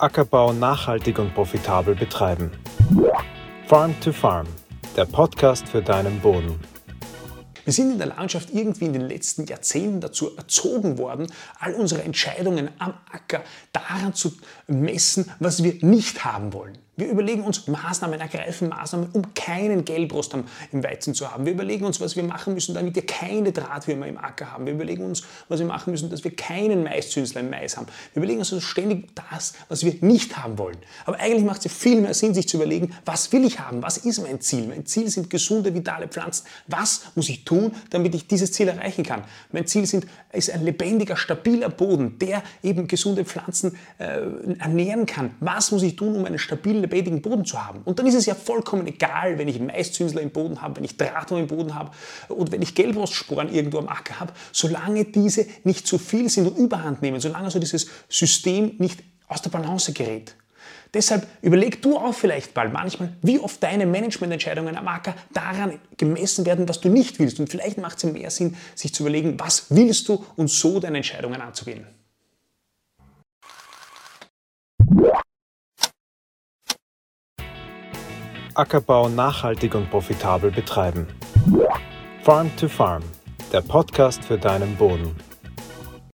Ackerbau nachhaltig und profitabel betreiben. Farm to Farm, der Podcast für deinen Boden. Wir sind in der Landschaft irgendwie in den letzten Jahrzehnten dazu erzogen worden, all unsere Entscheidungen am Acker daran zu messen, was wir nicht haben wollen. Wir überlegen uns Maßnahmen, ergreifen Maßnahmen, um keinen Gelbrost im Weizen zu haben. Wir überlegen uns, was wir machen müssen, damit wir keine Drahtwürmer im Acker haben. Wir überlegen uns, was wir machen müssen, dass wir keinen Maiszünsler im Mais haben. Wir überlegen uns also ständig das, was wir nicht haben wollen. Aber eigentlich macht es viel mehr Sinn, sich zu überlegen, was will ich haben? Was ist mein Ziel? Mein Ziel sind gesunde, vitale Pflanzen. Was muss ich tun, damit ich dieses Ziel erreichen kann? Mein Ziel sind, ist ein lebendiger, stabiler Boden, der eben gesunde Pflanzen äh, ernähren kann. Was muss ich tun, um einen stabilen, lebendigen Boden zu haben. Und dann ist es ja vollkommen egal, wenn ich Maiszünsler im Boden habe, wenn ich Drahtwurm im Boden habe und wenn ich Gelbrostsporen irgendwo am Acker habe, solange diese nicht zu viel sind und überhand nehmen, solange so dieses System nicht aus der Balance gerät. Deshalb überleg du auch vielleicht bald manchmal, wie oft deine Managemententscheidungen am Acker daran gemessen werden, was du nicht willst. Und vielleicht macht es mehr Sinn, sich zu überlegen, was willst du und so deine Entscheidungen anzugehen. Ackerbau nachhaltig und profitabel betreiben. Farm to Farm, der Podcast für deinen Boden.